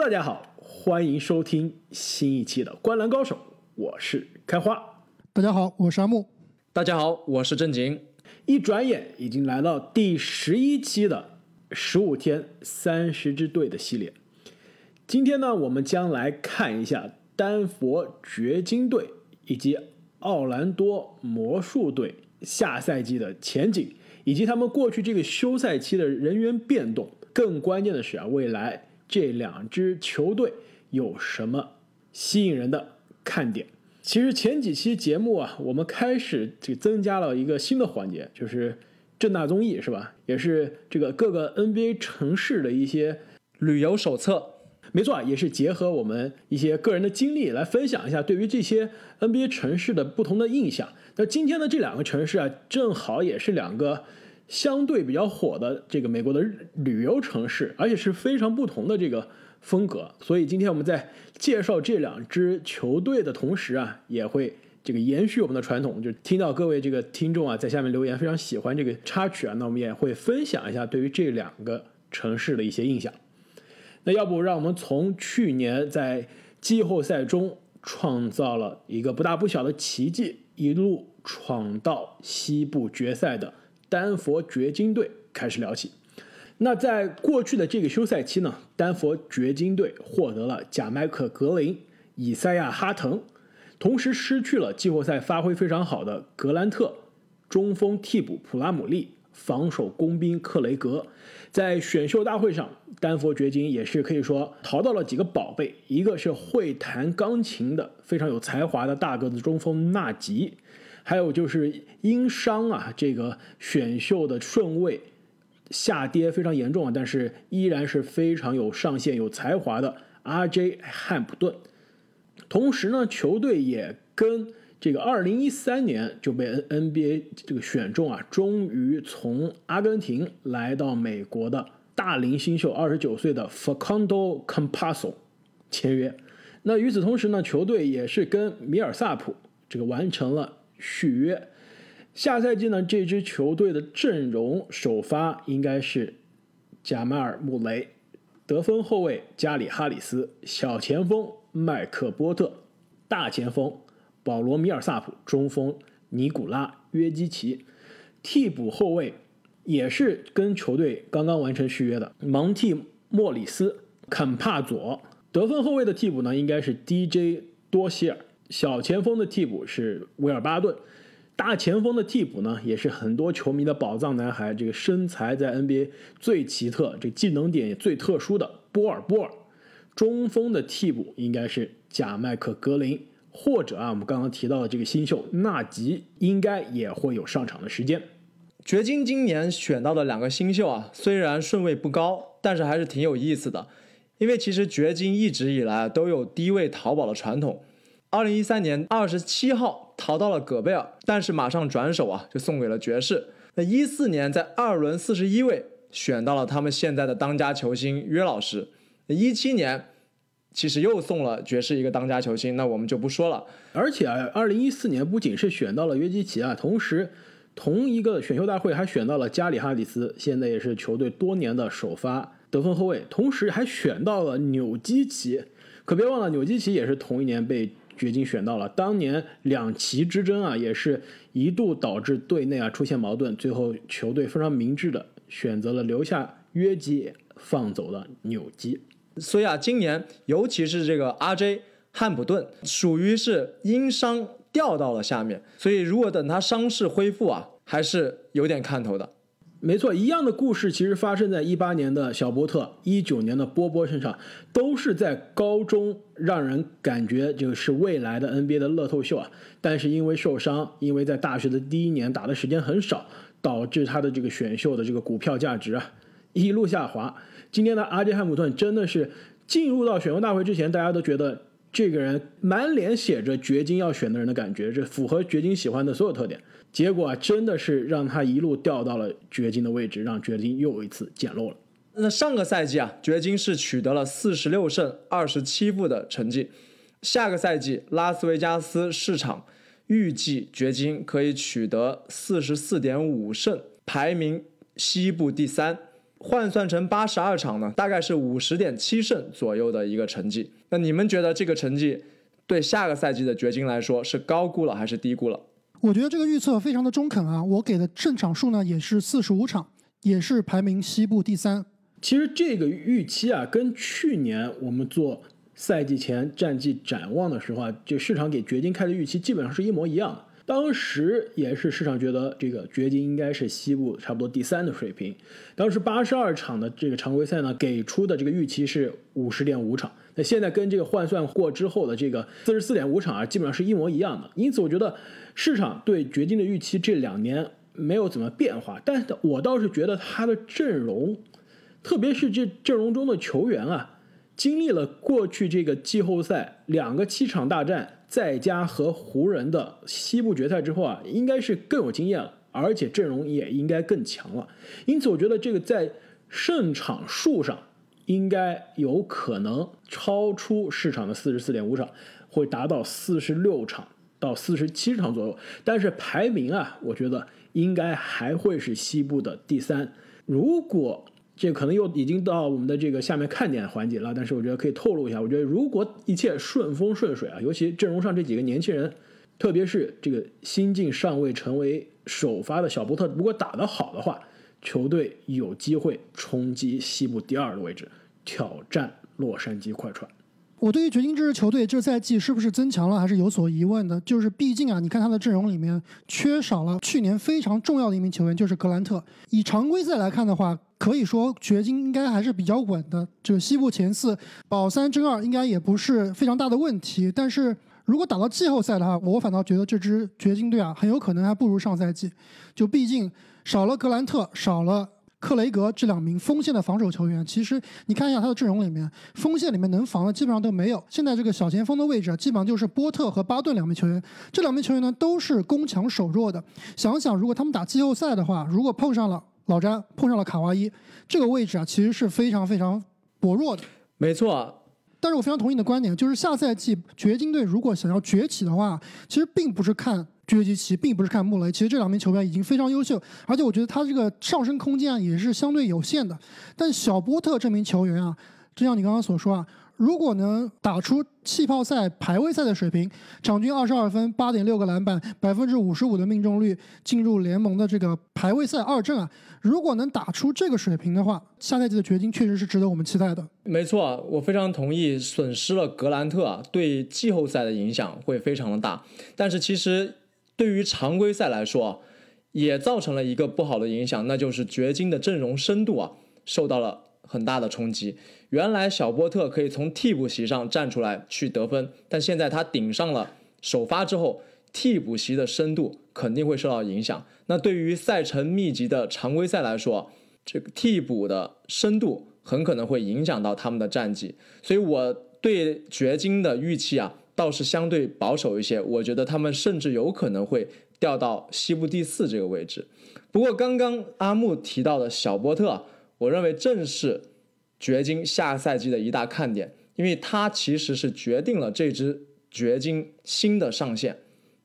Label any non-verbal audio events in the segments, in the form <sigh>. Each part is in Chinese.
Hello，大家好，欢迎收听新一期的《观澜高手》，我是开花。大家好，我是阿木。大家好，我是正经。一转眼已经来到第十一期的十五天三十支队的系列。今天呢，我们将来看一下丹佛掘金队以及奥兰多魔术队下赛季的前景，以及他们过去这个休赛期的人员变动。更关键的是啊，未来。这两支球队有什么吸引人的看点？其实前几期节目啊，我们开始就增加了一个新的环节，就是正大综艺，是吧？也是这个各个 NBA 城市的一些旅游手册。没错，也是结合我们一些个人的经历来分享一下对于这些 NBA 城市的不同的印象。那今天的这两个城市啊，正好也是两个。相对比较火的这个美国的旅游城市，而且是非常不同的这个风格。所以今天我们在介绍这两支球队的同时啊，也会这个延续我们的传统，就听到各位这个听众啊在下面留言非常喜欢这个插曲啊，那我们也会分享一下对于这两个城市的一些印象。那要不让我们从去年在季后赛中创造了一个不大不小的奇迹，一路闯到西部决赛的。丹佛掘金队开始聊起。那在过去的这个休赛期呢，丹佛掘金队获得了贾迈克·格林、以赛亚·哈腾，同时失去了季后赛发挥非常好的格兰特、中锋替补普拉姆利、防守工兵克雷格。在选秀大会上，丹佛掘金也是可以说淘到了几个宝贝，一个是会弹钢琴的非常有才华的大个子中锋纳吉。还有就是因伤啊，这个选秀的顺位下跌非常严重啊，但是依然是非常有上限、有才华的 R.J. 汉普顿。同时呢，球队也跟这个2013年就被 N NBA 这个选中啊，终于从阿根廷来到美国的大龄新秀29岁的 Facundo Campaso 签约。那与此同时呢，球队也是跟米尔萨普这个完成了。续约，下赛季呢？这支球队的阵容首发应该是贾马尔·穆雷，得分后卫加里·哈里斯，小前锋麦克波特，大前锋保罗·米尔萨普，中锋尼古拉·约基奇，替补后卫也是跟球队刚刚完成续约的蒙蒂·莫里斯、肯帕佐，得分后卫的替补呢应该是 DJ 多希尔。小前锋的替补是威尔巴顿，大前锋的替补呢也是很多球迷的宝藏男孩，这个身材在 NBA 最奇特，这技能点也最特殊的波尔波尔。中锋的替补应该是贾麦克格林，或者啊我们刚刚提到的这个新秀纳吉，应该也会有上场的时间。掘金今年选到的两个新秀啊，虽然顺位不高，但是还是挺有意思的，因为其实掘金一直以来都有低位淘宝的传统。二零一三年二十七号淘到了戈贝尔，但是马上转手啊，就送给了爵士。那一四年在二轮四十一位选到了他们现在的当家球星约老师。那一七年其实又送了爵士一个当家球星，那我们就不说了。而且啊，二零一四年不仅是选到了约基奇啊，同时同一个选秀大会还选到了加里哈里斯，现在也是球队多年的首发得分后卫，同时还选到了纽基奇。可别忘了，纽基奇也是同一年被。掘金选到了，当年两旗之争啊，也是一度导致队内啊出现矛盾，最后球队非常明智的选择了留下约基，放走了纽基。所以啊，今年尤其是这个 RJ 汉普顿，属于是因伤掉到了下面，所以如果等他伤势恢复啊，还是有点看头的。没错，一样的故事其实发生在一八年的小波特、一九年的波波身上，都是在高中让人感觉就是未来的 NBA 的乐透秀啊。但是因为受伤，因为在大学的第一年打的时间很少，导致他的这个选秀的这个股票价值啊一路下滑。今天的阿杰汉姆顿真的是进入到选秀大会之前，大家都觉得这个人满脸写着掘金要选的人的感觉，这符合掘金喜欢的所有特点。结果，真的是让他一路掉到了掘金的位置，让掘金又一次捡漏了。那上个赛季啊，掘金是取得了四十六胜二十七负的成绩。下个赛季，拉斯维加斯市场预计掘金可以取得四十四点五胜，排名西部第三。换算成八十二场呢，大概是五十点七胜左右的一个成绩。那你们觉得这个成绩对下个赛季的掘金来说是高估了还是低估了？我觉得这个预测非常的中肯啊，我给的胜场数呢也是四十五场，也是排名西部第三。其实这个预期啊，跟去年我们做赛季前战绩展望的时候啊，就市场给掘金开的预期基本上是一模一样的。当时也是市场觉得这个掘金应该是西部差不多第三的水平。当时八十二场的这个常规赛呢，给出的这个预期是五十点五场。那现在跟这个换算过之后的这个四十四点五场啊，基本上是一模一样的。因此，我觉得市场对掘金的预期这两年没有怎么变化。但我倒是觉得他的阵容，特别是这阵容中的球员啊，经历了过去这个季后赛两个七场大战。再加和湖人的西部决赛之后啊，应该是更有经验了，而且阵容也应该更强了。因此，我觉得这个在胜场数上应该有可能超出市场的四十四点五场，会达到四十六场到四十七场左右。但是排名啊，我觉得应该还会是西部的第三。如果这可能又已经到我们的这个下面看点环节了，但是我觉得可以透露一下，我觉得如果一切顺风顺水啊，尤其阵容上这几个年轻人，特别是这个新晋尚未成为首发的小波特，如果打得好的话，球队有机会冲击西部第二的位置，挑战洛杉矶快船。我对于掘金这支球队这赛季是不是增强了，还是有所疑问的。就是毕竟啊，你看他的阵容里面缺少了去年非常重要的一名球员，就是格兰特。以常规赛来看的话，可以说掘金应该还是比较稳的。这个西部前四保三争二应该也不是非常大的问题。但是如果打到季后赛的话，我反倒觉得这支掘金队啊，很有可能还不如上赛季。就毕竟少了格兰特，少了。克雷格这两名锋线的防守球员，其实你看一下他的阵容里面，锋线里面能防的基本上都没有。现在这个小前锋的位置，基本上就是波特和巴顿两名球员。这两名球员呢，都是攻强守弱的。想想如果他们打季后赛的话，如果碰上了老詹，碰上了卡哇伊，这个位置啊，其实是非常非常薄弱的。没错。但是我非常同意你的观点，就是下赛季掘金队如果想要崛起的话，其实并不是看。约基奇并不是看穆雷，其实这两名球员已经非常优秀，而且我觉得他这个上升空间啊也是相对有限的。但小波特这名球员啊，就像你刚刚所说啊，如果能打出气泡赛排位赛的水平，场均二十二分、八点六个篮板、百分之五十五的命中率，进入联盟的这个排位赛二阵啊，如果能打出这个水平的话，下赛季的掘金确实是值得我们期待的。没错，我非常同意，损失了格兰特，对季后赛的影响会非常的大。但是其实。对于常规赛来说，也造成了一个不好的影响，那就是掘金的阵容深度啊受到了很大的冲击。原来小波特可以从替补席上站出来去得分，但现在他顶上了首发之后，替补席的深度肯定会受到影响。那对于赛程密集的常规赛来说，这个替补的深度很可能会影响到他们的战绩。所以我对掘金的预期啊。倒是相对保守一些，我觉得他们甚至有可能会掉到西部第四这个位置。不过，刚刚阿木提到的小波特，我认为正是掘金下赛季的一大看点，因为他其实是决定了这支掘金新的上限，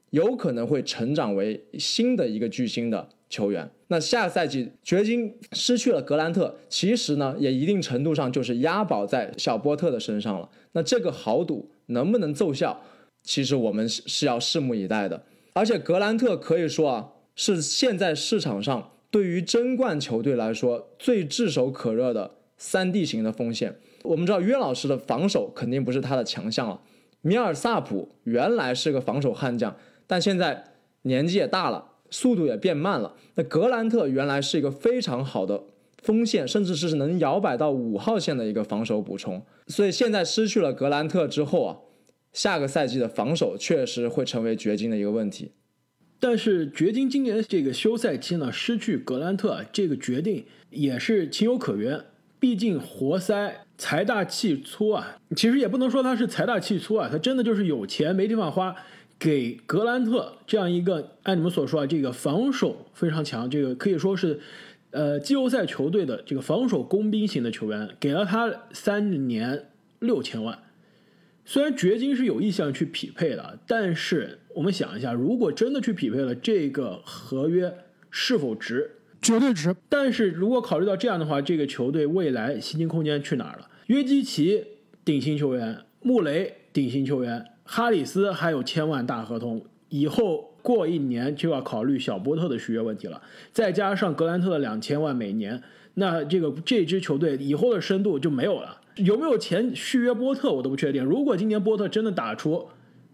有可能会成长为新的一个巨星的球员。那下赛季掘金失去了格兰特，其实呢，也一定程度上就是押宝在小波特的身上了。那这个豪赌。能不能奏效？其实我们是是要拭目以待的。而且格兰特可以说啊，是现在市场上对于争冠球队来说最炙手可热的三 D 型的锋线。我们知道约老师的防守肯定不是他的强项了。米尔萨普原来是个防守悍将，但现在年纪也大了，速度也变慢了。那格兰特原来是一个非常好的锋线，甚至是能摇摆到五号线的一个防守补充。所以现在失去了格兰特之后啊，下个赛季的防守确实会成为掘金的一个问题。但是掘金今年这个休赛期呢，失去格兰特这个决定也是情有可原。毕竟活塞财大气粗啊，其实也不能说他是财大气粗啊，他真的就是有钱没地方花，给格兰特这样一个按你们所说啊，这个防守非常强，这个可以说是。呃，季后赛球队的这个防守工兵型的球员，给了他三年六千万。虽然掘金是有意向去匹配的，但是我们想一下，如果真的去匹配了，这个合约是否值？绝对值。但是如果考虑到这样的话，这个球队未来薪金空间去哪儿了？约基奇顶薪球员，穆雷顶薪球员，哈里斯还有千万大合同，以后过一年就要考虑小波特的续约问题了，再加上格兰特的两千万每年，那这个这支球队以后的深度就没有了。有没有钱续约波特，我都不确定。如果今年波特真的打出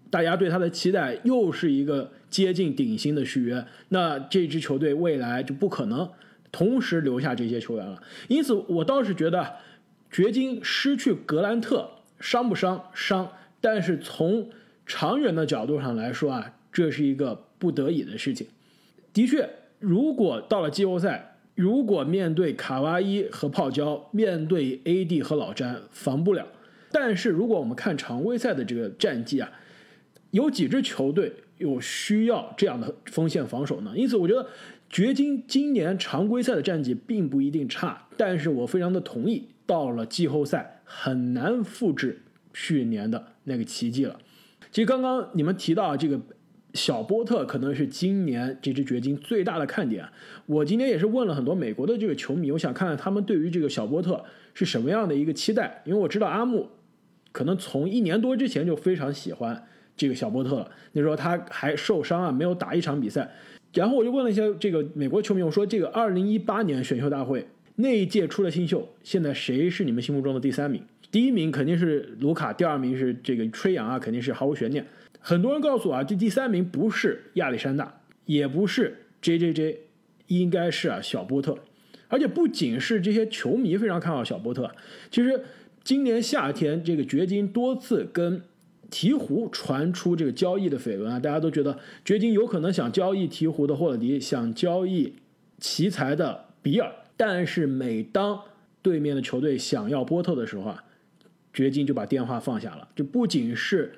大家对他的期待，又是一个接近顶薪的续约，那这支球队未来就不可能同时留下这些球员了。因此，我倒是觉得掘金失去格兰特伤不伤？伤。但是从长远的角度上来说啊，这是一个不得已的事情。的确，如果到了季后赛，如果面对卡哇伊和泡椒，面对 AD 和老詹，防不了。但是如果我们看常规赛的这个战绩啊，有几支球队有需要这样的锋线防守呢？因此，我觉得掘金今年常规赛的战绩并不一定差，但是我非常的同意，到了季后赛很难复制去年的那个奇迹了。其实刚刚你们提到这个。小波特可能是今年这支掘金最大的看点。我今天也是问了很多美国的这个球迷，我想看看他们对于这个小波特是什么样的一个期待。因为我知道阿木可能从一年多之前就非常喜欢这个小波特了。那时候他还受伤啊，没有打一场比赛。然后我就问了一下这个美国球迷，我说这个2018年选秀大会那一届出了新秀，现在谁是你们心目中的第三名？第一名肯定是卢卡，第二名是这个吹杨啊，肯定是毫无悬念。很多人告诉我啊，这第三名不是亚历山大，也不是 J J J，应该是啊小波特。而且不仅是这些球迷非常看好小波特，其实今年夏天这个掘金多次跟鹈鹕传出这个交易的绯闻啊，大家都觉得掘金有可能想交易鹈鹕的霍勒迪，想交易奇才的比尔。但是每当对面的球队想要波特的时候啊，掘金就把电话放下了。就不仅是。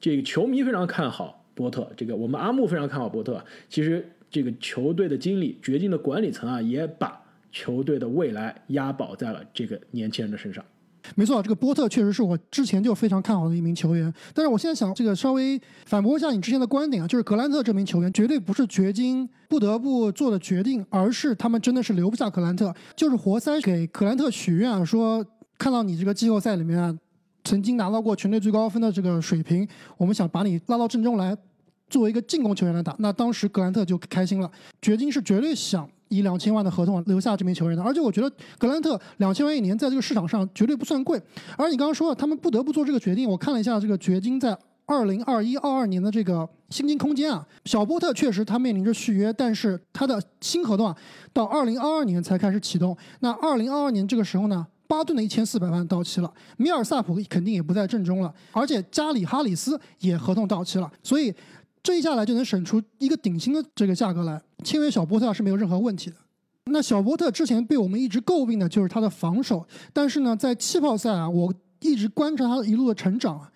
这个球迷非常看好波特，这个我们阿木非常看好波特。其实这个球队的经理、掘金的管理层啊，也把球队的未来押宝在了这个年轻人的身上。没错，这个波特确实是我之前就非常看好的一名球员。但是我现在想这个稍微反驳一下你之前的观点啊，就是格兰特这名球员绝对不是掘金不得不做的决定，而是他们真的是留不下格兰特，就是活塞给格兰特许愿啊，说看到你这个季后赛里面啊。曾经拿到过全队最高分的这个水平，我们想把你拉到阵中来，作为一个进攻球员来打。那当时格兰特就开心了，掘金是绝对想以两千万的合同留下这名球员的。而且我觉得格兰特两千万一年在这个市场上绝对不算贵。而你刚刚说了他们不得不做这个决定，我看了一下这个掘金在二零二一、二二年的这个薪金空间啊，小波特确实他面临着续约，但是他的新合同啊到二零二二年才开始启动。那二零二二年这个时候呢？巴顿的一千四百万到期了，米尔萨普肯定也不在阵中了，而且加里哈里斯也合同到期了，所以这一下来就能省出一个顶薪的这个价格来，签约小波特是没有任何问题的。那小波特之前被我们一直诟病的就是他的防守，但是呢，在气泡赛啊，我一直观察他一路的成长啊，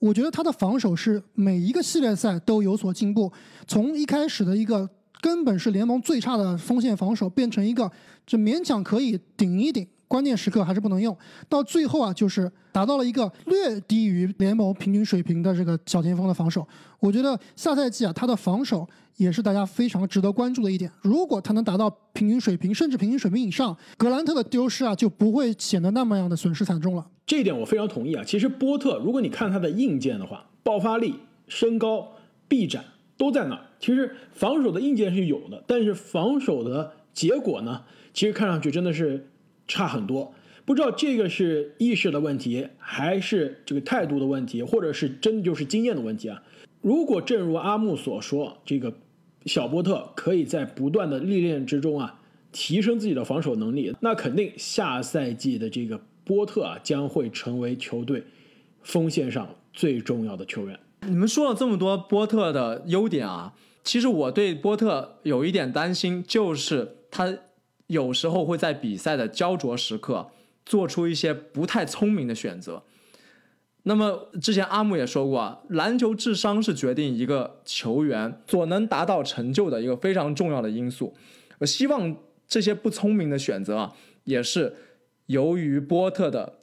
我觉得他的防守是每一个系列赛都有所进步，从一开始的一个根本是联盟最差的锋线防守，变成一个就勉强可以顶一顶。关键时刻还是不能用，到最后啊，就是达到了一个略低于联盟平均水平的这个小前锋的防守。我觉得下赛季啊，他的防守也是大家非常值得关注的一点。如果他能达到平均水平，甚至平均水平以上，格兰特的丢失啊就不会显得那么样的损失惨重了。这一点我非常同意啊。其实波特，如果你看他的硬件的话，爆发力、身高、臂展都在那儿。其实防守的硬件是有的，但是防守的结果呢，其实看上去真的是。差很多，不知道这个是意识的问题，还是这个态度的问题，或者是真的就是经验的问题啊？如果正如阿木所说，这个小波特可以在不断的历练之中啊，提升自己的防守能力，那肯定下赛季的这个波特啊，将会成为球队锋线上最重要的球员。你们说了这么多波特的优点啊，其实我对波特有一点担心，就是他。有时候会在比赛的焦灼时刻做出一些不太聪明的选择。那么之前阿木也说过啊，篮球智商是决定一个球员所能达到成就的一个非常重要的因素。我希望这些不聪明的选择啊，也是由于波特的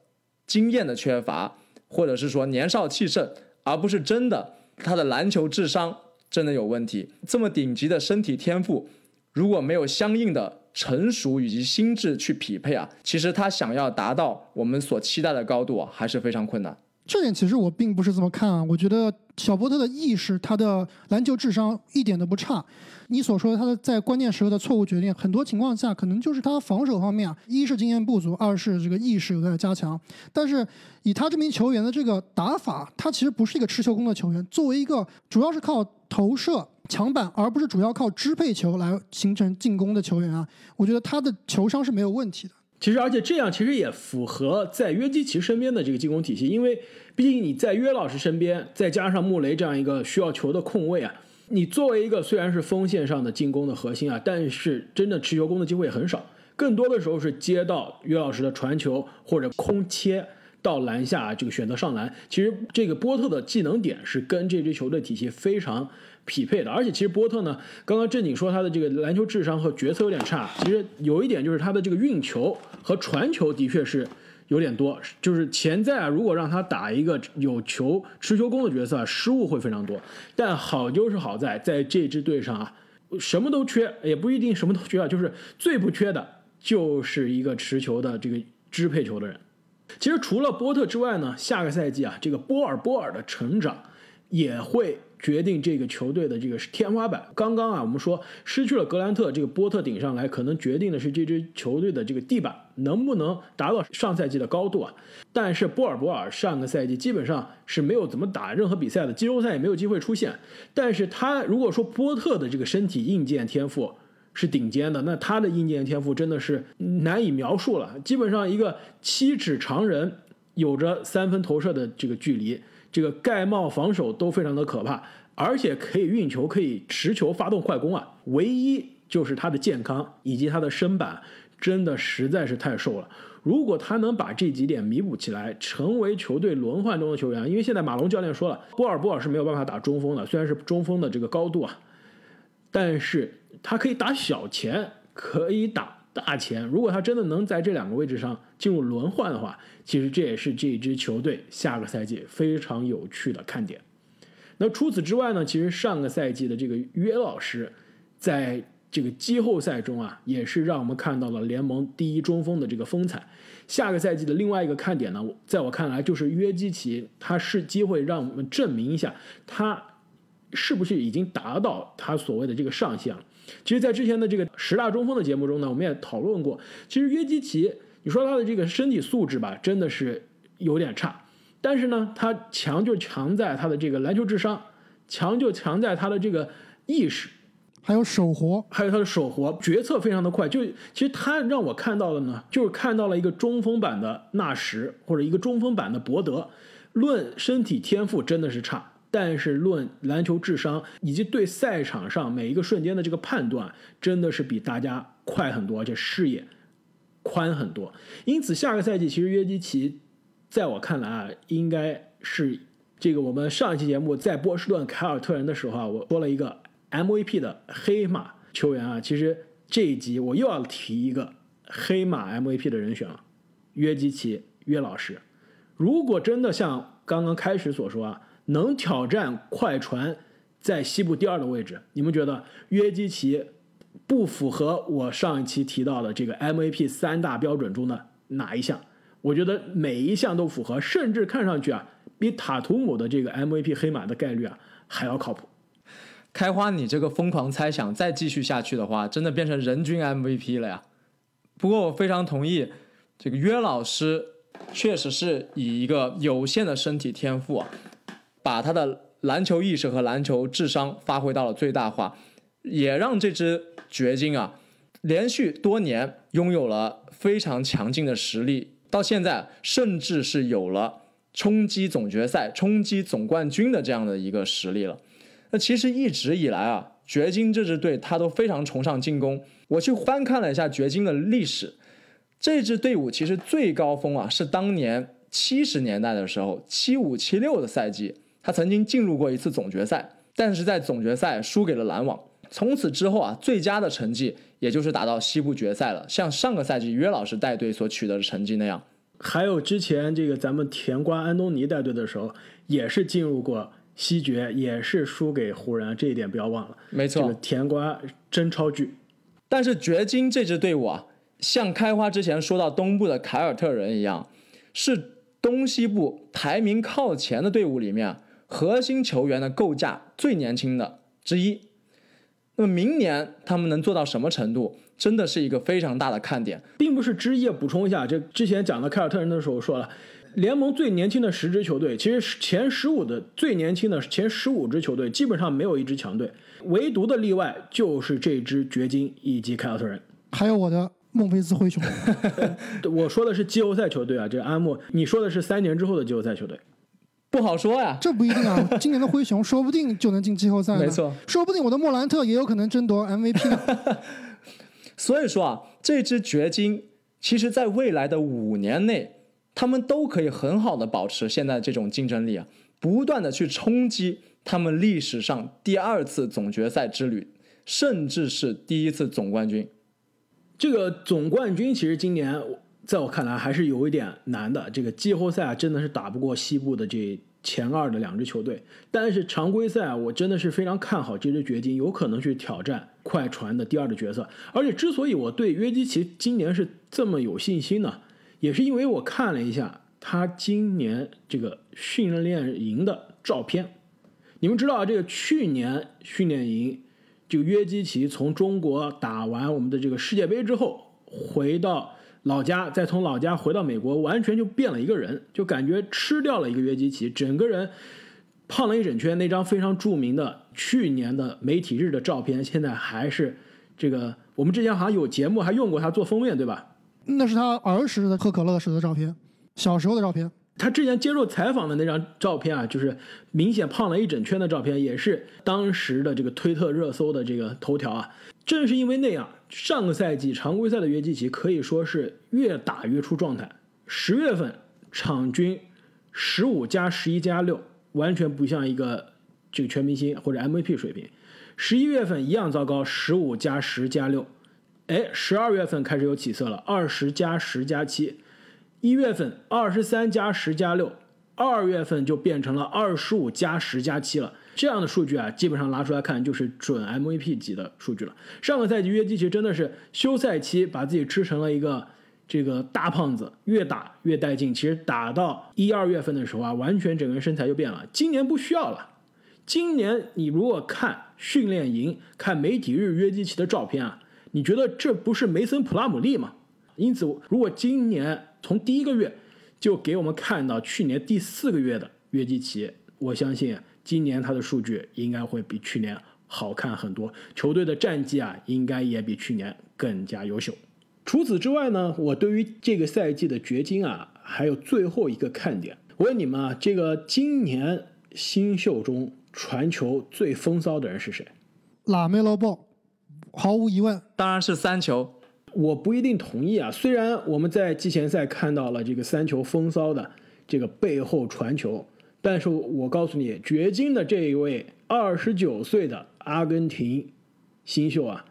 经验的缺乏，或者是说年少气盛，而不是真的他的篮球智商真的有问题。这么顶级的身体天赋，如果没有相应的成熟以及心智去匹配啊，其实他想要达到我们所期待的高度啊，还是非常困难。这点其实我并不是这么看啊，我觉得小波特的意识，他的篮球智商一点都不差。你所说的他的在关键时刻的错误决定，很多情况下可能就是他防守方面啊，一是经验不足，二是这个意识有待加强。但是以他这名球员的这个打法，他其实不是一个持球攻的球员。作为一个主要是靠投射抢板，而不是主要靠支配球来形成进攻的球员啊，我觉得他的球商是没有问题的。其实，而且这样其实也符合在约基奇身边的这个进攻体系，因为毕竟你在约老师身边，再加上穆雷这样一个需要球的控卫啊，你作为一个虽然是锋线上的进攻的核心啊，但是真的持球攻的机会也很少，更多的时候是接到约老师的传球或者空切到篮下这个选择上篮。其实这个波特的技能点是跟这支球队体系非常。匹配的，而且其实波特呢，刚刚正经说他的这个篮球智商和决策有点差，其实有一点就是他的这个运球和传球的确是有点多，就是潜在啊，如果让他打一个有球持球攻的角色，失误会非常多。但好就是好在在这支队上啊，什么都缺，也不一定什么都缺啊，就是最不缺的就是一个持球的这个支配球的人。其实除了波特之外呢，下个赛季啊，这个波尔波尔的成长也会。决定这个球队的这个天花板。刚刚啊，我们说失去了格兰特，这个波特顶上来，可能决定的是这支球队的这个地板能不能达到上赛季的高度啊。但是波尔博尔上个赛季基本上是没有怎么打任何比赛的，季后赛也没有机会出现。但是他如果说波特的这个身体硬件天赋是顶尖的，那他的硬件天赋真的是难以描述了。基本上一个七尺长人，有着三分投射的这个距离。这个盖帽防守都非常的可怕，而且可以运球，可以持球发动快攻啊。唯一就是他的健康以及他的身板真的实在是太瘦了。如果他能把这几点弥补起来，成为球队轮换中的球员，因为现在马龙教练说了，波尔波尔是没有办法打中锋的，虽然是中锋的这个高度啊，但是他可以打小前，可以打。大钱，如果他真的能在这两个位置上进入轮换的话，其实这也是这支球队下个赛季非常有趣的看点。那除此之外呢？其实上个赛季的这个约老师，在这个季后赛中啊，也是让我们看到了联盟第一中锋的这个风采。下个赛季的另外一个看点呢，在我看来就是约基奇，他是机会让我们证明一下他是不是已经达到他所谓的这个上限了。其实，在之前的这个十大中锋的节目中呢，我们也讨论过。其实约基奇，你说他的这个身体素质吧，真的是有点差。但是呢，他强就强在他的这个篮球智商，强就强在他的这个意识，还有手活，还有他的手活，决策非常的快。就其实他让我看到的呢，就是看到了一个中锋版的纳什，或者一个中锋版的博德。论身体天赋，真的是差。但是论篮球智商以及对赛场上每一个瞬间的这个判断，真的是比大家快很多，而且视野宽很多。因此，下个赛季其实约基奇，在我看来啊，应该是这个我们上一期节目在波士顿凯尔特人的时候啊，我说了一个 MVP 的黑马球员啊，其实这一集我又要提一个黑马 MVP 的人选了，约基奇约老师。如果真的像刚刚开始所说啊。能挑战快船在西部第二的位置，你们觉得约基奇不符合我上一期提到的这个 MVP 三大标准中的哪一项？我觉得每一项都符合，甚至看上去啊，比塔图姆的这个 MVP 黑马的概率啊还要靠谱。开花，你这个疯狂猜想再继续下去的话，真的变成人均 MVP 了呀！不过我非常同意，这个约老师确实是以一个有限的身体天赋啊。把他的篮球意识和篮球智商发挥到了最大化，也让这支掘金啊，连续多年拥有了非常强劲的实力，到现在甚至是有了冲击总决赛、冲击总冠军的这样的一个实力了。那其实一直以来啊，掘金这支队他都非常崇尚进攻。我去翻看了一下掘金的历史，这支队伍其实最高峰啊是当年七十年代的时候，七五七六的赛季。他曾经进入过一次总决赛，但是在总决赛输给了篮网。从此之后啊，最佳的成绩也就是打到西部决赛了，像上个赛季约老师带队所取得的成绩那样。还有之前这个咱们甜瓜安东尼带队的时候，也是进入过西决，也是输给湖人，这一点不要忘了。没错，这个甜瓜真超巨。但是掘金这支队伍啊，像开花之前说到东部的凯尔特人一样，是东西部排名靠前的队伍里面核心球员的构架最年轻的之一。那么明年他们能做到什么程度，真的是一个非常大的看点。并不是枝叶，补充一下，这之前讲的凯尔特人的时候说了，联盟最年轻的十支球队，其实前十五的最年轻的前十五支球队基本上没有一支强队，唯独的例外就是这支掘金以及凯尔特人。还有我的孟菲斯灰熊，我说的是季后赛球队啊，这个阿木，你说的是三年之后的季后赛球队。不好说呀，这不一定啊。<laughs> 今年的灰熊说不定就能进季后赛，没错，说不定我的莫兰特也有可能争夺 MVP 呢。<laughs> 所以说啊，这支掘金其实在未来的五年内，他们都可以很好的保持现在这种竞争力啊，不断的去冲击他们历史上第二次总决赛之旅，甚至是第一次总冠军。这个总冠军其实今年在我看来还是有一点难的，这个季后赛啊真的是打不过西部的这前二的两支球队，但是常规赛啊我真的是非常看好这支掘金有可能去挑战快船的第二的角色。而且之所以我对约基奇今年是这么有信心呢，也是因为我看了一下他今年这个训练营的照片。你们知道啊这个去年训练营，这个约基奇从中国打完我们的这个世界杯之后回到。老家再从老家回到美国，完全就变了一个人，就感觉吃掉了一个约基奇，整个人胖了一整圈。那张非常著名的去年的媒体日的照片，现在还是这个。我们之前好像有节目还用过他做封面，对吧？那是他儿时的喝可乐时的照片，小时候的照片。他之前接受采访的那张照片啊，就是明显胖了一整圈的照片，也是当时的这个推特热搜的这个头条啊。正是因为那样，上个赛季常规赛的约基奇可以说是越打越出状态。十月份场均十五加十一加六，完全不像一个这个全明星或者 MVP 水平。十一月份一样糟糕，十五加十加六。哎，十二月份开始有起色了，二十加十加七。一月份二十三加十加六，二月份就变成了二十五加十加七了。这样的数据啊，基本上拿出来看就是准 MVP 级的数据了。上个赛季约基奇真的是休赛期把自己吃成了一个这个大胖子，越打越带劲。其实打到一二月份的时候啊，完全整个人身材就变了。今年不需要了。今年你如果看训练营、看媒体日约基奇的照片啊，你觉得这不是梅森普拉姆利吗？因此，如果今年从第一个月就给我们看到去年第四个月的约基奇，我相信今年他的数据应该会比去年好看很多，球队的战绩啊应该也比去年更加优秀。除此之外呢，我对于这个赛季的掘金啊，还有最后一个看点。我问你们啊，这个今年新秀中传球最风骚的人是谁？拉梅罗鲍，毫无疑问，当然是三球。我不一定同意啊。虽然我们在季前赛看到了这个三球风骚的这个背后传球，但是我告诉你，掘金的这一位二十九岁的阿根廷新秀啊，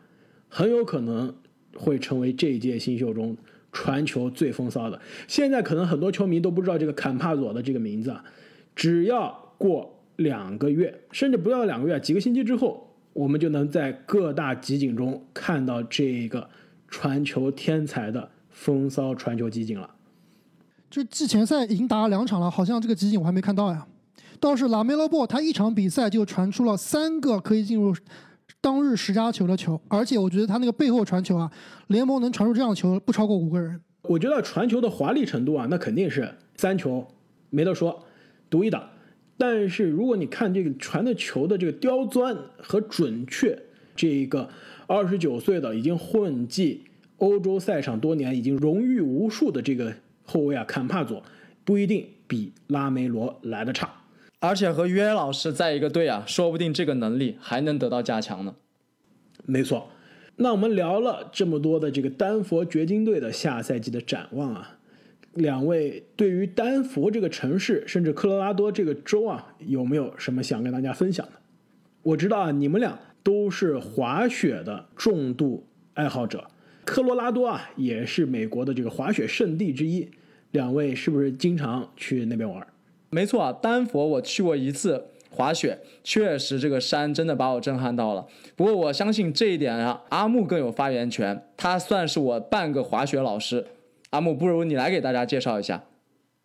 很有可能会成为这一届新秀中传球最风骚的。现在可能很多球迷都不知道这个坎帕佐的这个名字啊，只要过两个月，甚至不要两个月，几个星期之后，我们就能在各大集锦中看到这个。传球天才的风骚传球集锦了，这季前赛已经打了两场了，好像这个集锦我还没看到呀。倒是拉梅洛波，他一场比赛就传出了三个可以进入当日十佳球的球，而且我觉得他那个背后传球啊，联盟能传出这样的球不超过五个人。我觉得传球的华丽程度啊，那肯定是三球没得说，独一档。但是如果你看这个传的球的这个刁钻和准确，这一个。二十九岁的已经混迹欧洲赛场多年、已经荣誉无数的这个后卫啊，坎帕佐不一定比拉梅罗来的差，而且和约老师在一个队啊，说不定这个能力还能得到加强呢。没错，那我们聊了这么多的这个丹佛掘金队的下赛季的展望啊，两位对于丹佛这个城市，甚至科罗拉多这个州啊，有没有什么想跟大家分享的？我知道啊，你们俩。都是滑雪的重度爱好者，科罗拉多啊也是美国的这个滑雪圣地之一。两位是不是经常去那边玩？没错啊，丹佛我去过一次，滑雪，确实这个山真的把我震撼到了。不过我相信这一点啊，阿木更有发言权，他算是我半个滑雪老师。阿木，不如你来给大家介绍一下。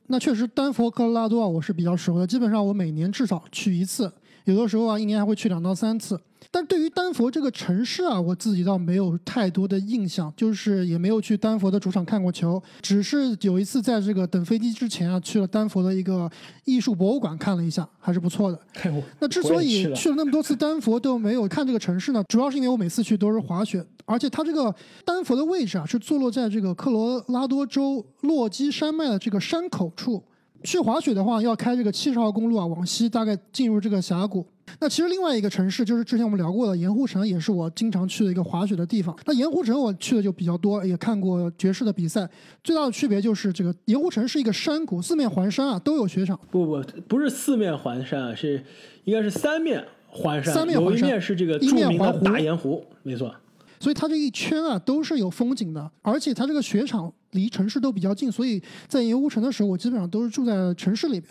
那确实，丹佛、科罗拉多啊，我是比较熟的，基本上我每年至少去一次，有的时候啊，一年还会去两到三次。但对于丹佛这个城市啊，我自己倒没有太多的印象，就是也没有去丹佛的主场看过球，只是有一次在这个等飞机之前啊，去了丹佛的一个艺术博物馆看了一下，<laughs> 还是不错的。<laughs> <laughs> 那之所以去了那么多次丹佛都没有看这个城市呢，主要是因为我每次去都是滑雪，而且它这个丹佛的位置啊，是坐落在这个科罗拉多州落基山脉的这个山口处。去滑雪的话，要开这个七十号公路啊，往西大概进入这个峡谷。那其实另外一个城市就是之前我们聊过的盐湖城，也是我经常去的一个滑雪的地方。那盐湖城我去的就比较多，也看过爵士的比赛。最大的区别就是这个盐湖城是一个山谷，四面环山啊，都有雪场。不不，不是四面环山啊，是应该是三面环山，三面环山，有一面是这个著名的大盐湖，没错。所以它这一圈啊都是有风景的，而且它这个雪场离城市都比较近，所以在盐湖城的时候，我基本上都是住在城市里面。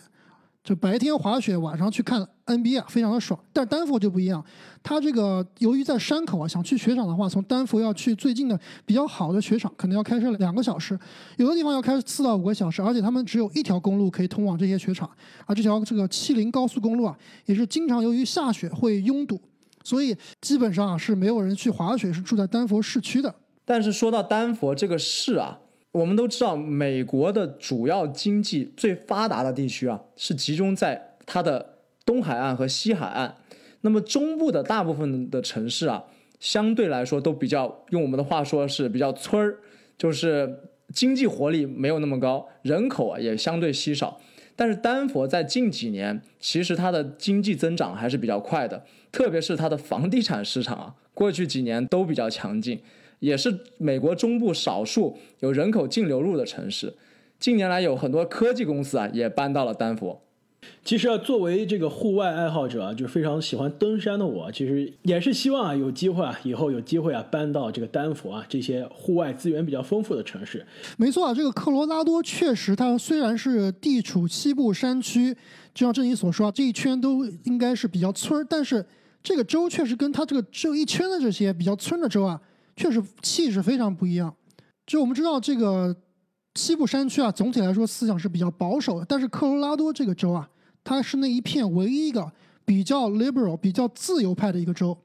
就白天滑雪，晚上去看 NBA，非常的爽。但丹佛就不一样，它这个由于在山口啊，想去雪场的话，从丹佛要去最近的比较好的雪场，可能要开车两个小时，有的地方要开四到五个小时，而且他们只有一条公路可以通往这些雪场，而这条这个七零高速公路啊，也是经常由于下雪会拥堵，所以基本上是没有人去滑雪，是住在丹佛市区的。但是说到丹佛这个市啊。我们都知道，美国的主要经济最发达的地区啊，是集中在它的东海岸和西海岸。那么中部的大部分的城市啊，相对来说都比较，用我们的话说是比较村儿，就是经济活力没有那么高，人口啊也相对稀少。但是丹佛在近几年，其实它的经济增长还是比较快的，特别是它的房地产市场啊，过去几年都比较强劲。也是美国中部少数有人口净流入的城市。近年来有很多科技公司啊也搬到了丹佛。其实啊，作为这个户外爱好者啊，就是非常喜欢登山的我，其实也是希望啊有机会啊以后有机会啊搬到这个丹佛啊这些户外资源比较丰富的城市。没错啊，这个科罗拉多确实它虽然是地处西部山区，就像正你所说啊，这一圈都应该是比较村但是这个州确实跟它这个只有一圈的这些比较村的州啊。确实气势非常不一样。就我们知道，这个西部山区啊，总体来说思想是比较保守的。但是科罗拉多这个州啊，它是那一片唯一一个比较 liberal、比较自由派的一个州。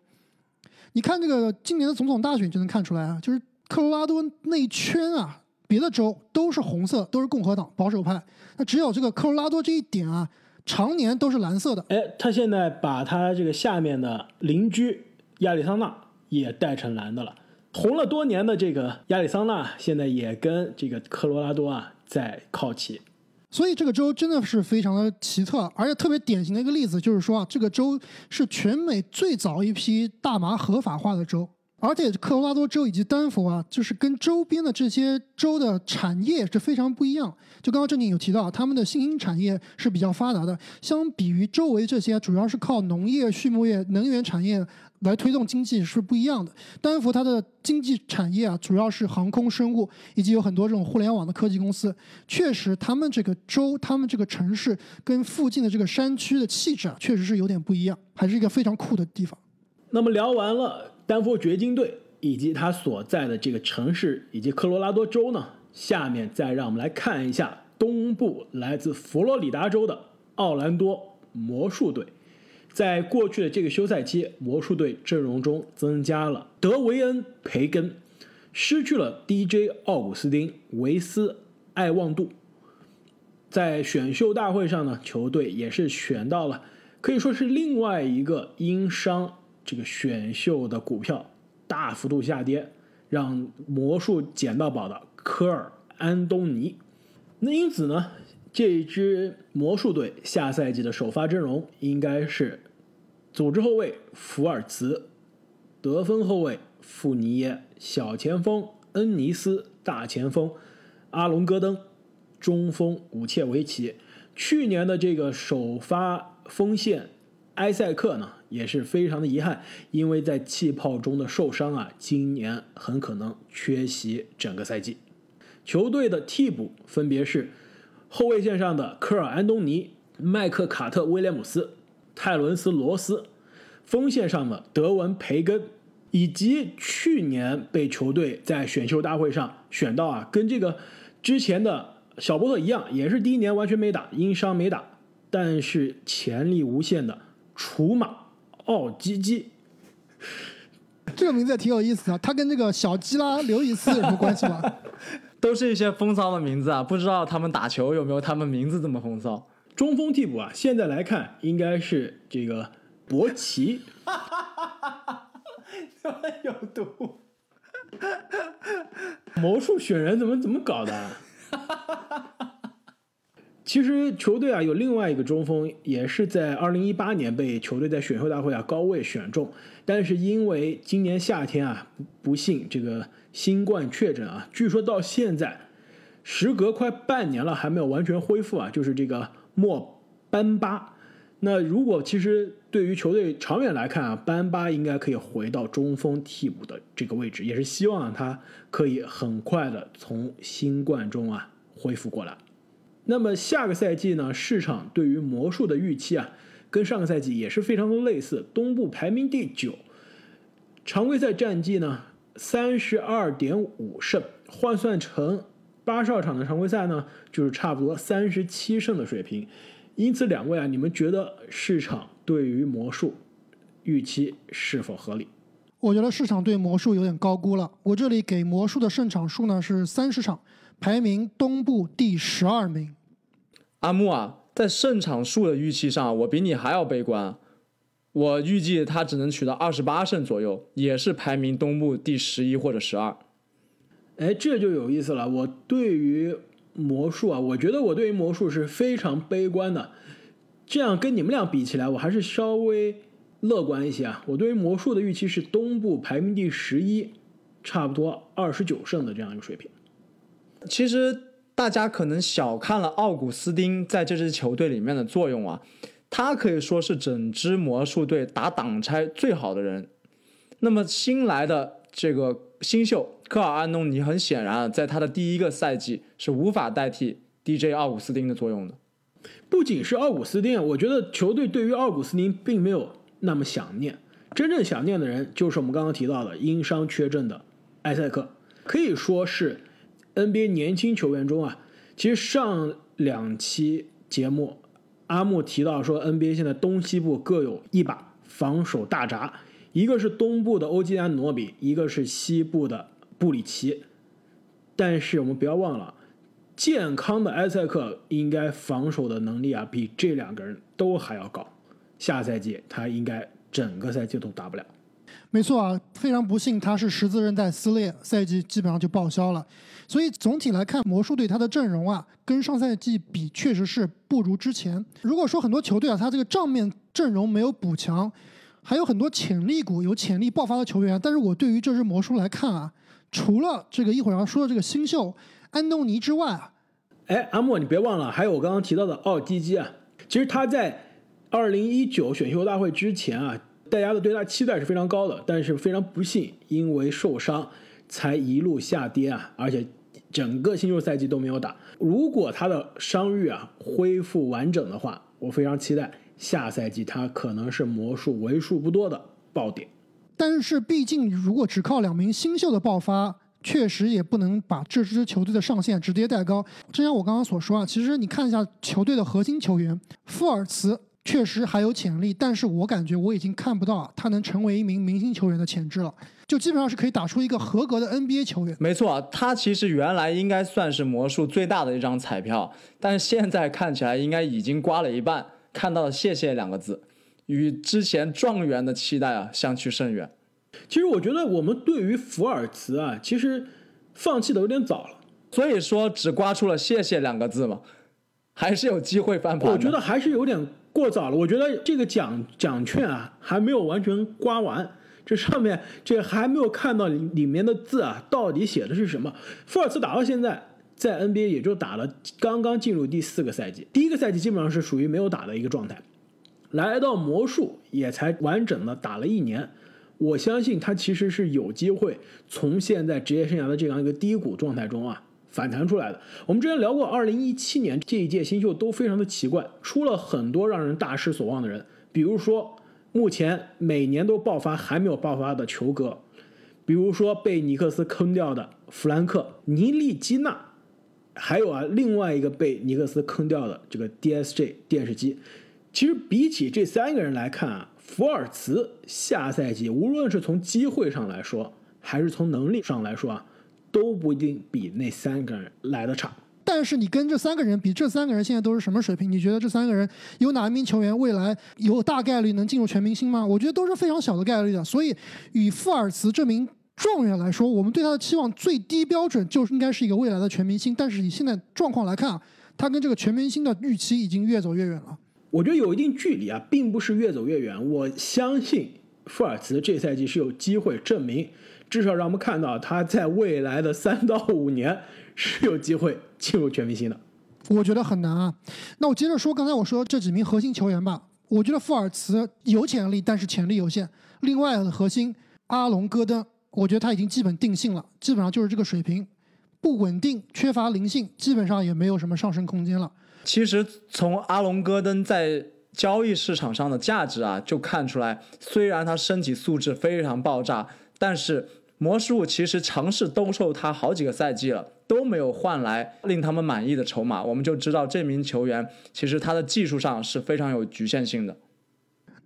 你看这个今年的总统大选就能看出来啊，就是科罗拉多那一圈啊，别的州都是红色，都是共和党保守派，那只有这个科罗拉多这一点啊，常年都是蓝色的。哎，他现在把他这个下面的邻居亚利桑那也带成蓝的了。红了多年的这个亚利桑那，现在也跟这个科罗拉多啊在靠齐，所以这个州真的是非常的奇特，而且特别典型的一个例子就是说啊，这个州是全美最早一批大麻合法化的州，而且科罗拉多州以及丹佛啊，就是跟周边的这些州的产业是非常不一样。就刚刚正经有提到，他们的新兴产业是比较发达的，相比于周围这些，主要是靠农业、畜牧业、能源产业。来推动经济是不一样的。丹佛它的经济产业啊，主要是航空、生物，以及有很多这种互联网的科技公司。确实，他们这个州、他们这个城市跟附近的这个山区的气质啊，确实是有点不一样，还是一个非常酷的地方。那么聊完了丹佛掘金队以及他所在的这个城市以及科罗拉多州呢，下面再让我们来看一下东部来自佛罗里达州的奥兰多魔术队。在过去的这个休赛期，魔术队阵容中增加了德维恩·培根，失去了 DJ 奥古斯丁·维斯·艾旺杜。在选秀大会上呢，球队也是选到了可以说是另外一个因伤这个选秀的股票大幅度下跌，让魔术捡到宝的科尔·安东尼。那因此呢？这支魔术队下赛季的首发阵容应该是：组织后卫福尔茨、得分后卫富尼耶、小前锋恩尼斯、大前锋阿隆戈登、中锋武切维奇。去年的这个首发锋线埃塞克呢，也是非常的遗憾，因为在气泡中的受伤啊，今年很可能缺席整个赛季。球队的替补分别是。后卫线上的科尔·安东尼、麦克卡特·威廉姆斯，泰伦斯·罗斯，锋线上的德文·培根，以及去年被球队在选秀大会上选到啊，跟这个之前的小波特一样，也是第一年完全没打，因伤没打，但是潜力无限的楚马奥基基。这个名字也挺有意思的，他跟这个小基拉刘易斯有什么关系吗？<laughs> 都是一些风骚的名字啊，不知道他们打球有没有他们名字这么风骚？中锋替补啊，现在来看应该是这个博奇。<laughs> 这么有毒！魔术选人怎么怎么搞的？<laughs> 其实球队啊有另外一个中锋，也是在二零一八年被球队在选秀大会啊高位选中，但是因为今年夏天啊不幸这个新冠确诊啊，据说到现在时隔快半年了还没有完全恢复啊，就是这个莫班巴。那如果其实对于球队长远来看啊，班巴应该可以回到中锋替补的这个位置，也是希望他可以很快的从新冠中啊恢复过来。那么下个赛季呢，市场对于魔术的预期啊，跟上个赛季也是非常的类似，东部排名第九，常规赛战绩呢三十二点五胜，换算成八十二场的常规赛呢，就是差不多三十七胜的水平。因此，两位啊，你们觉得市场对于魔术预期是否合理？我觉得市场对魔术有点高估了。我这里给魔术的胜场数呢是三十场，排名东部第十二名。阿木啊，在胜场数的预期上，我比你还要悲观。我预计他只能取到二十八胜左右，也是排名东部第十一或者十二。哎，这就有意思了。我对于魔术啊，我觉得我对于魔术是非常悲观的。这样跟你们俩比起来，我还是稍微乐观一些啊。我对于魔术的预期是东部排名第十一，差不多二十九胜的这样一个水平。其实大家可能小看了奥古斯丁在这支球队里面的作用啊，他可以说是整支魔术队打挡拆最好的人。那么新来的这个新秀。科尔安东尼很显然啊在他的第一个赛季是无法代替 DJ 奥古斯丁的作用的。不仅是奥古斯丁，我觉得球队对于奥古斯丁并没有那么想念，真正想念的人就是我们刚刚提到的因伤缺阵的埃塞克，可以说是 NBA 年轻球员中啊。其实上两期节目阿木提到说，NBA 现在东西部各有一把防守大闸，一个是东部的欧吉安诺比，一个是西部的。布里奇，但是我们不要忘了，健康的埃塞克应该防守的能力啊，比这两个人都还要高。下赛季他应该整个赛季都打不了。没错啊，非常不幸，他是十字韧带撕裂，赛季基本上就报销了。所以总体来看，魔术队他的阵容啊，跟上赛季比确实是不如之前。如果说很多球队啊，他这个账面阵容没有补强，还有很多潜力股、有潜力爆发的球员，但是我对于这支魔术来看啊。除了这个一会儿要说的这个新秀安东尼之外啊，哎，阿莫，你别忘了，还有我刚刚提到的奥基基啊。其实他在二零一九选秀大会之前啊，大家的对他期待是非常高的，但是非常不幸，因为受伤才一路下跌啊，而且整个新秀赛季都没有打。如果他的伤愈啊恢复完整的话，我非常期待下赛季他可能是魔术为数不多的爆点。但是，毕竟如果只靠两名新秀的爆发，确实也不能把这支球队的上限直接带高。正像我刚刚所说啊，其实你看一下球队的核心球员，富尔茨确实还有潜力，但是我感觉我已经看不到他能成为一名明星球员的潜质了，就基本上是可以打出一个合格的 NBA 球员。没错，他其实原来应该算是魔术最大的一张彩票，但是现在看起来应该已经刮了一半，看到了“谢谢”两个字。与之前状元的期待啊相去甚远。其实我觉得我们对于福尔茨啊，其实放弃的有点早了。所以说只刮出了“谢谢”两个字嘛，还是有机会翻盘。我觉得还是有点过早了。我觉得这个奖奖券啊还没有完全刮完，这上面这还没有看到里里面的字啊，到底写的是什么？福尔茨打到现在在 NBA 也就打了刚刚进入第四个赛季，第一个赛季基本上是属于没有打的一个状态。来到魔术也才完整的打了一年，我相信他其实是有机会从现在职业生涯的这样一个低谷状态中啊反弹出来的。我们之前聊过，二零一七年这一届新秀都非常的奇怪，出了很多让人大失所望的人，比如说目前每年都爆发还没有爆发的球哥，比如说被尼克斯坑掉的弗兰克、尼利基纳，还有啊另外一个被尼克斯坑掉的这个 DSJ 电视机。其实比起这三个人来看啊，福尔茨下赛季无论是从机会上来说，还是从能力上来说啊，都不一定比那三个人来的差。但是你跟这三个人比，这三个人现在都是什么水平？你觉得这三个人有哪一名球员未来有大概率能进入全明星吗？我觉得都是非常小的概率的。所以，与富尔茨这名状元来说，我们对他的期望最低标准就是应该是一个未来的全明星。但是以现在状况来看啊，他跟这个全明星的预期已经越走越远了。我觉得有一定距离啊，并不是越走越远。我相信富尔茨这赛季是有机会证明，至少让我们看到他在未来的三到五年。是有机会进入全明星的，我觉得很难啊。那我接着说，刚才我说这几名核心球员吧，我觉得富尔茨有潜力，但是潜力有限。另外的核心阿隆戈登，我觉得他已经基本定性了，基本上就是这个水平，不稳定，缺乏灵性，基本上也没有什么上升空间了。其实从阿隆戈登在交易市场上的价值啊，就看出来，虽然他身体素质非常爆炸，但是魔术其实尝试兜售他好几个赛季了。都没有换来令他们满意的筹码，我们就知道这名球员其实他的技术上是非常有局限性的。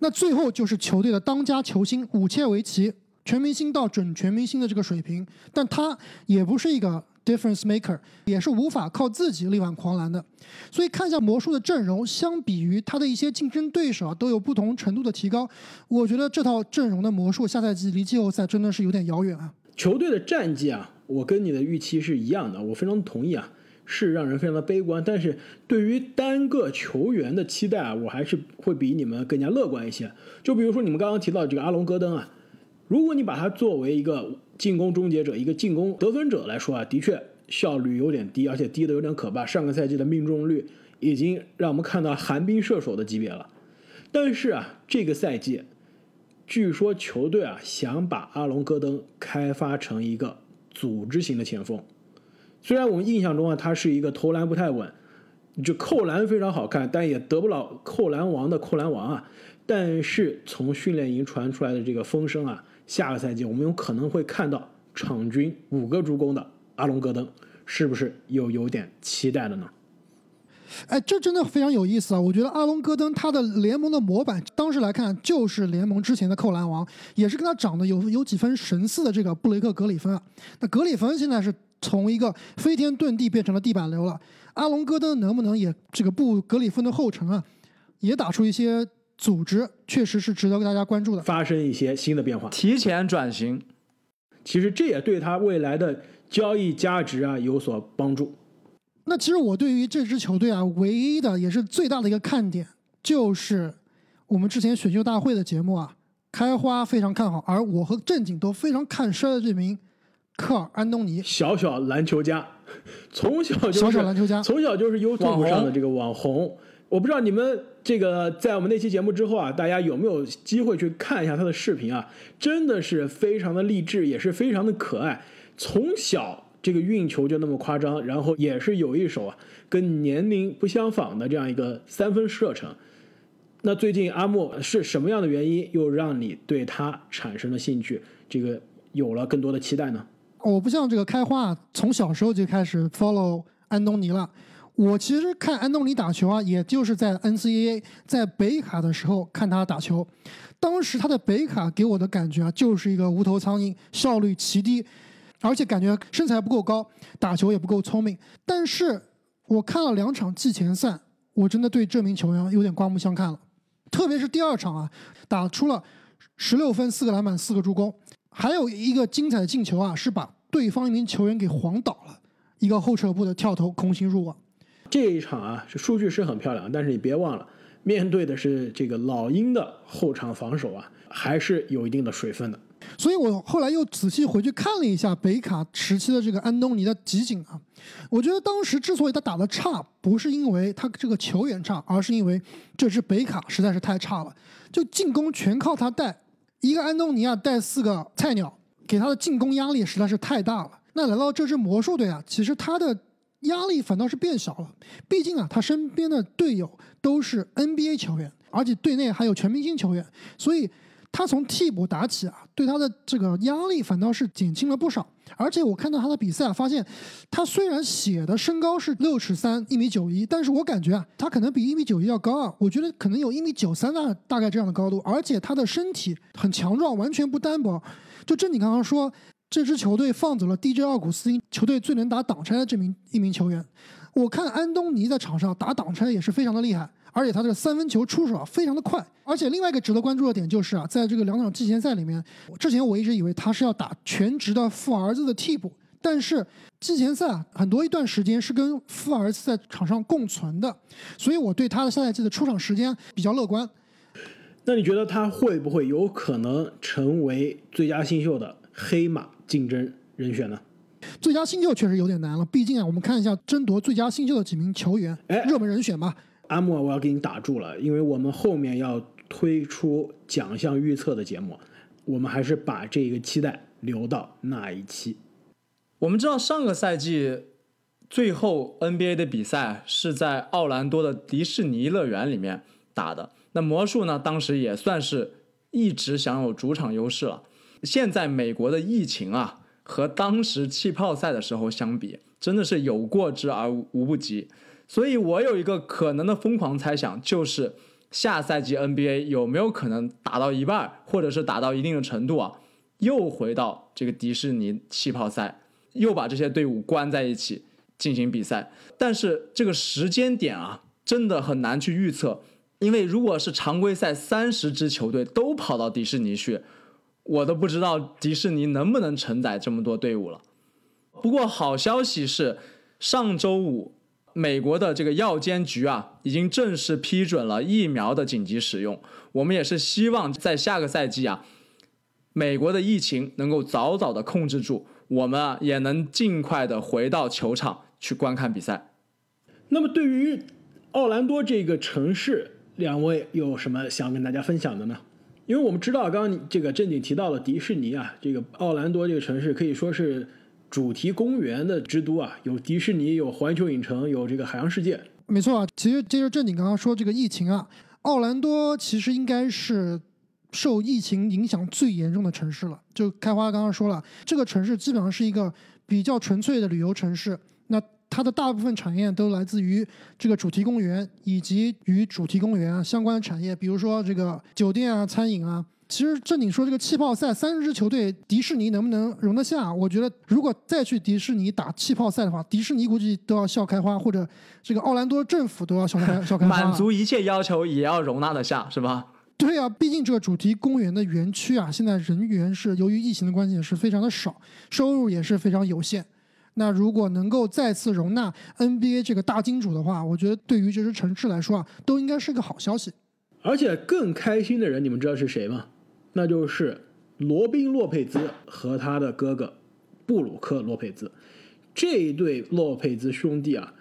那最后就是球队的当家球星武切维奇，全明星到准全明星的这个水平，但他也不是一个 difference maker，也是无法靠自己力挽狂澜的。所以看一下魔术的阵容，相比于他的一些竞争对手啊都有不同程度的提高。我觉得这套阵容的魔术下赛季离季后赛真的是有点遥远啊。球队的战绩啊。我跟你的预期是一样的，我非常同意啊，是让人非常的悲观。但是对于单个球员的期待啊，我还是会比你们更加乐观一些。就比如说你们刚刚提到这个阿隆戈登啊，如果你把他作为一个进攻终结者、一个进攻得分者来说啊，的确效率有点低，而且低的有点可怕。上个赛季的命中率已经让我们看到寒冰射手的级别了。但是啊，这个赛季据说球队啊想把阿隆戈登开发成一个。组织型的前锋，虽然我们印象中啊，他是一个投篮不太稳，就扣篮非常好看，但也得不了扣篮王的扣篮王啊。但是从训练营传出来的这个风声啊，下个赛季我们有可能会看到场均五个助攻的阿隆戈登，是不是又有点期待了呢？哎，这真的非常有意思啊！我觉得阿隆戈登他的联盟的模板，当时来看就是联盟之前的扣篮王，也是跟他长得有有几分神似的这个布雷克格里芬啊。那格里芬现在是从一个飞天遁地变成了地板流了，阿隆戈登能不能也这个步格里芬的后尘啊？也打出一些组织，确实是值得大家关注的，发生一些新的变化，提前转型。其实这也对他未来的交易价值啊有所帮助。那其实我对于这支球队啊，唯一的也是最大的一个看点，就是我们之前选秀大会的节目啊，开花非常看好，而我和正经都非常看衰的这名科尔安东尼，小小篮球家，从小就是小小篮球家，从小就是 YouTube 上的这个网红。我不知道你们这个在我们那期节目之后啊，大家有没有机会去看一下他的视频啊？真的是非常的励志，也是非常的可爱，从小。这个运球就那么夸张，然后也是有一手啊，跟年龄不相仿的这样一个三分射程。那最近阿莫是什么样的原因又让你对他产生了兴趣，这个有了更多的期待呢？我不像这个开花，从小时候就开始 follow 安东尼了。我其实看安东尼打球啊，也就是在 NCAA 在北卡的时候看他打球。当时他的北卡给我的感觉啊，就是一个无头苍蝇，效率奇低。而且感觉身材不够高，打球也不够聪明。但是我看了两场季前赛，我真的对这名球员有点刮目相看了。特别是第二场啊，打出了十六分、四个篮板、四个助攻，还有一个精彩的进球啊，是把对方一名球员给晃倒了，一个后撤步的跳投空心入网。这一场啊，是数据是很漂亮，但是你别忘了，面对的是这个老鹰的后场防守啊，还是有一定的水分的。所以我后来又仔细回去看了一下北卡时期的这个安东尼的集锦啊，我觉得当时之所以他打的差，不是因为他这个球员差，而是因为这支北卡实在是太差了，就进攻全靠他带，一个安东尼啊带四个菜鸟，给他的进攻压力实在是太大了。那来到这支魔术队啊，其实他的压力反倒是变小了，毕竟啊他身边的队友都是 NBA 球员。而且队内还有全明星球员，所以他从替补打起啊，对他的这个压力反倒是减轻了不少。而且我看到他的比赛啊，发现他虽然写的身高是六尺三一米九一，但是我感觉啊，他可能比一米九一要高啊，我觉得可能有一米九三啊大概这样的高度，而且他的身体很强壮，完全不单薄。就正你刚刚说，这支球队放走了 DJ 奥古斯丁，球队最能打挡拆的这名一名球员。我看安东尼在场上打挡拆也是非常的厉害，而且他的三分球出手啊非常的快。而且另外一个值得关注的点就是啊，在这个两场季前赛里面，之前我一直以为他是要打全职的富儿子的替补，但是季前赛啊很多一段时间是跟富儿子在场上共存的，所以我对他的下赛季的出场时间比较乐观。那你觉得他会不会有可能成为最佳新秀的黑马竞争人选呢？最佳新秀确实有点难了，毕竟啊，我们看一下争夺最佳新秀的几名球员，哎热门人选吧。阿木，我要给你打住了，因为我们后面要推出奖项预测的节目，我们还是把这个期待留到那一期。我们知道上个赛季最后 NBA 的比赛是在奥兰多的迪士尼乐园里面打的，那魔术呢，当时也算是一直享有主场优势了。现在美国的疫情啊，和当时气泡赛的时候相比，真的是有过之而无不及。所以我有一个可能的疯狂猜想，就是下赛季 NBA 有没有可能打到一半，或者是打到一定的程度啊，又回到这个迪士尼气泡赛，又把这些队伍关在一起进行比赛。但是这个时间点啊，真的很难去预测，因为如果是常规赛三十支球队都跑到迪士尼去，我都不知道迪士尼能不能承载这么多队伍了。不过好消息是，上周五美国的这个药监局啊，已经正式批准了疫苗的紧急使用。我们也是希望在下个赛季啊，美国的疫情能够早早的控制住，我们啊也能尽快的回到球场去观看比赛。那么对于奥兰多这个城市，两位有什么想跟大家分享的呢？因为我们知道，刚刚这个正经提到了迪士尼啊，这个奥兰多这个城市可以说是主题公园的之都啊，有迪士尼，有环球影城，有这个海洋世界。没错啊，其实接着正经刚刚说这个疫情啊，奥兰多其实应该是受疫情影响最严重的城市了。就开花刚刚说了，这个城市基本上是一个比较纯粹的旅游城市，那它的大部分产业都来自于这个主题公园以及与主题公园啊相关的产业，比如说这个酒店啊、餐饮啊。其实正经说这个气泡赛三十支球队，迪士尼能不能容得下？我觉得如果再去迪士尼打气泡赛的话，迪士尼估计都要笑开花，或者这个奥兰多政府都要笑开笑开花。满足一切要求也要容纳得下，是吧？对啊，毕竟这个主题公园的园区啊，现在人员是由于疫情的关系也是非常的少，收入也是非常有限。那如果能够再次容纳 NBA 这个大金主的话，我觉得对于这支城市来说啊，都应该是个好消息。而且更开心的人，你们知道是谁吗？那就是罗宾·洛佩兹和他的哥哥布鲁克·洛佩兹。这一对洛佩兹兄弟啊，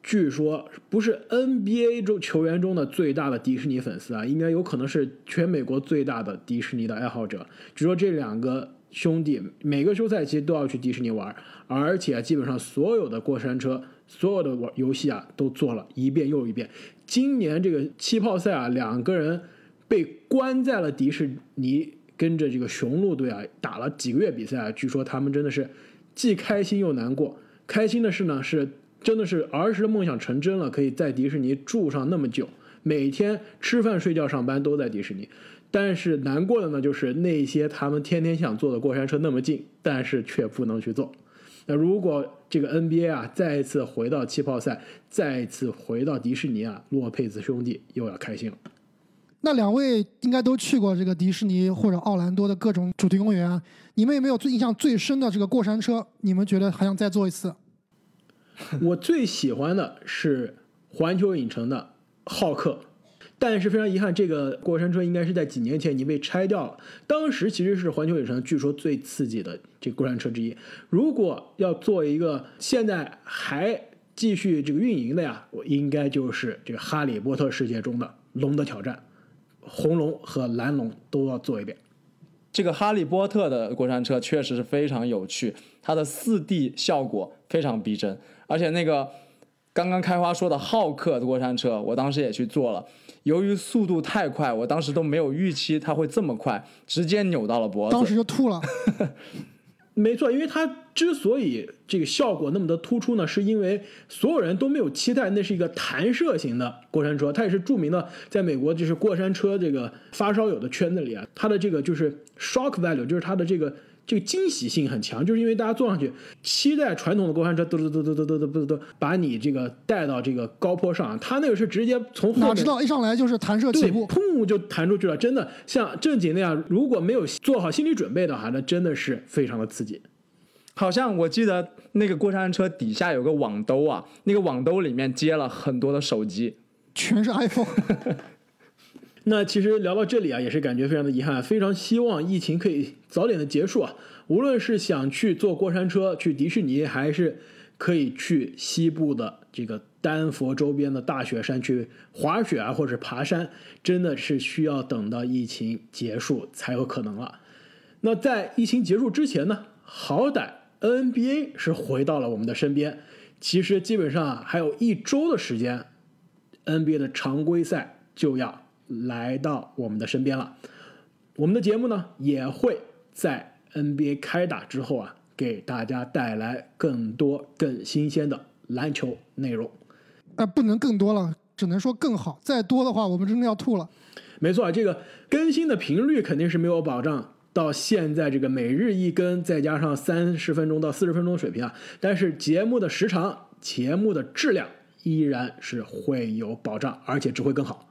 据说不是 NBA 中球员中的最大的迪士尼粉丝啊，应该有可能是全美国最大的迪士尼的爱好者。据说这两个兄弟每个休赛期都要去迪士尼玩，而且基本上所有的过山车、所有的玩游戏啊都做了一遍又一遍。今年这个气泡赛啊，两个人被关在了迪士尼，跟着这个雄鹿队啊打了几个月比赛啊，据说他们真的是既开心又难过。开心的是呢，是真的是儿时的梦想成真了，可以在迪士尼住上那么久，每天吃饭、睡觉、上班都在迪士尼。但是难过的呢，就是那些他们天天想坐的过山车那么近，但是却不能去坐。那如果这个 NBA 啊再一次回到气泡赛，再一次回到迪士尼啊，洛佩兹兄弟又要开心了。那两位应该都去过这个迪士尼或者奥兰多的各种主题公园啊，你们有没有最印象最深的这个过山车？你们觉得还想再坐一次？我最喜欢的是环球影城的浩克，但是非常遗憾，这个过山车应该是在几年前已经被拆掉了。当时其实是环球影城据说最刺激的这个过山车之一。如果要做一个现在还继续这个运营的呀，我应该就是这个哈利波特世界中的龙的挑战，红龙和蓝龙都要做一遍。这个哈利波特的过山车确实是非常有趣，它的四 D 效果非常逼真，而且那个刚刚开花说的浩克的过山车，我当时也去坐了。由于速度太快，我当时都没有预期它会这么快，直接扭到了脖子。当时就吐了。<laughs> 没错，因为它之所以这个效果那么的突出呢，是因为所有人都没有期待那是一个弹射型的过山车，它也是著名的，在美国就是过山车这个发烧友的圈子里啊，它的这个就是 shock value，就是它的这个这个惊喜性很强，就是因为大家坐上去期待传统的过山车，嘟嘟嘟嘟嘟嘟嘟嘟嘟把你这个带到这个高坡上，它那个是直接从后面哪知道一上来就是弹射起，步，砰就弹出去了，真的像正经那样，如果没有做好心理准备的话，那真的是非常的刺激。好像我记得那个过山车底下有个网兜啊，那个网兜里面接了很多的手机。全是 iPhone。<laughs> 那其实聊到这里啊，也是感觉非常的遗憾，非常希望疫情可以早点的结束啊。无论是想去坐过山车去迪士尼，还是可以去西部的这个丹佛周边的大雪山去滑雪啊，或者爬山，真的是需要等到疫情结束才有可能了。那在疫情结束之前呢，好歹 NBA 是回到了我们的身边。其实基本上啊还有一周的时间，NBA 的常规赛就要来到我们的身边了。我们的节目呢，也会在 NBA 开打之后啊，给大家带来更多更新鲜的篮球内容。呃，不能更多了，只能说更好。再多的话，我们真的要吐了。没错，这个更新的频率肯定是没有保障。到现在这个每日一更，再加上三十分钟到四十分钟的水平啊，但是节目的时长、节目的质量依然是会有保障，而且只会更好。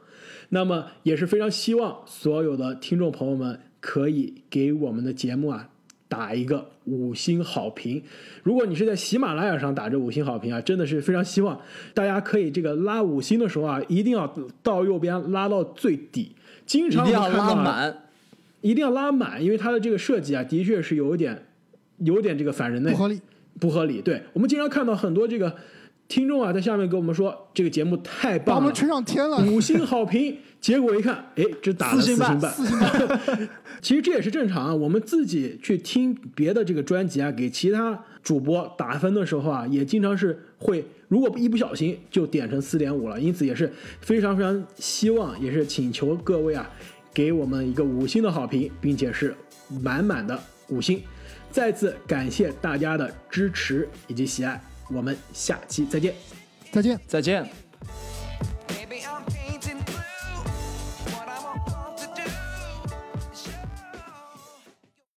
那么也是非常希望所有的听众朋友们可以给我们的节目啊打一个五星好评。如果你是在喜马拉雅上打这五星好评啊，真的是非常希望大家可以这个拉五星的时候啊，一定要到右边拉到最底，经常一定要拉满。一定要拉满，因为它的这个设计啊，的确是有一点，有点这个反人类，不合理。不合理。对我们经常看到很多这个听众啊，在下面跟我们说这个节目太棒了，把我们吹上天了。五星好评。结果一看，哎，只打了四星半半。四星半。<laughs> 其实这也是正常啊。我们自己去听别的这个专辑啊，给其他主播打分的时候啊，也经常是会，如果一不小心就点成四点五了。因此也是非常非常希望，也是请求各位啊，给我们一个五星的好评，并且是满满的五星。再次感谢大家的支持以及喜爱，我们下期再见。再见。再见。